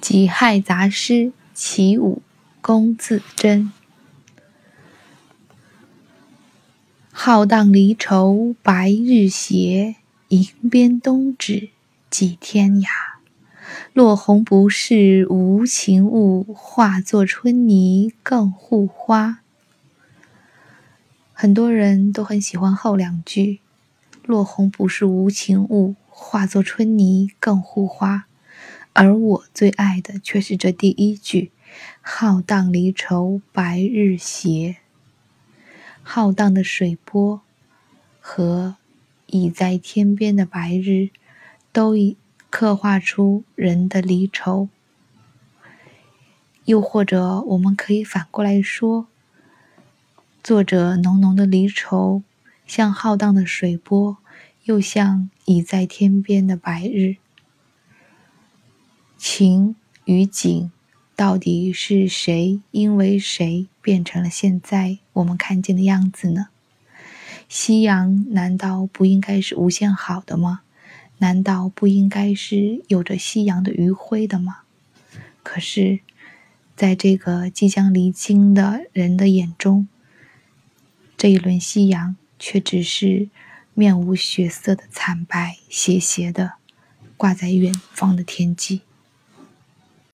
己亥杂诗其五，龚自珍。浩荡离愁白日斜，吟鞭东指即天涯。落红不是无情物，化作春泥更护花。很多人都很喜欢后两句，“落红不是无情物，化作春泥更护花”，而我最爱的却是这第一句，“浩荡离愁白日斜”。浩荡的水波和倚在天边的白日，都已刻画出人的离愁。又或者，我们可以反过来说，作者浓浓的离愁，像浩荡的水波，又像已在天边的白日。情与景。到底是谁因为谁变成了现在我们看见的样子呢？夕阳难道不应该是无限好的吗？难道不应该是有着夕阳的余晖的吗？可是，在这个即将离京的人的眼中，这一轮夕阳却只是面无血色的惨白，斜斜的挂在远方的天际。